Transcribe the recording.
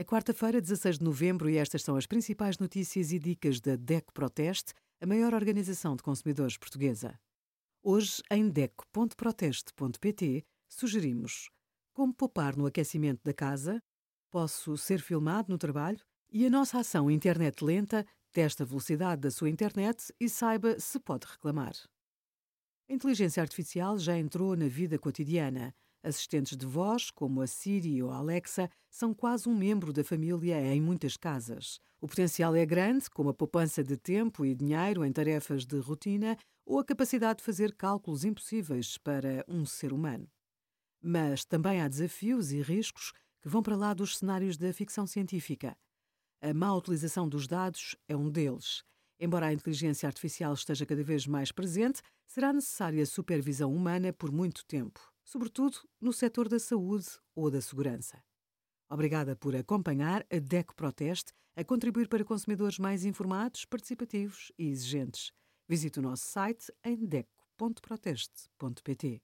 É quarta-feira, 16 de novembro, e estas são as principais notícias e dicas da DECO Proteste, a maior organização de consumidores portuguesa. Hoje, em DECO.proteste.pt, sugerimos como poupar no aquecimento da casa, posso ser filmado no trabalho e a nossa ação Internet Lenta testa a velocidade da sua internet e saiba se pode reclamar. A inteligência artificial já entrou na vida cotidiana. Assistentes de voz, como a Siri ou a Alexa, são quase um membro da família em muitas casas. O potencial é grande, como a poupança de tempo e dinheiro em tarefas de rotina ou a capacidade de fazer cálculos impossíveis para um ser humano. Mas também há desafios e riscos que vão para lá dos cenários da ficção científica. A má utilização dos dados é um deles. Embora a inteligência artificial esteja cada vez mais presente, será necessária supervisão humana por muito tempo sobretudo no setor da saúde ou da segurança. Obrigada por acompanhar a DECO Proteste a contribuir para consumidores mais informados, participativos e exigentes. Visite o nosso site em deco.proteste.pt.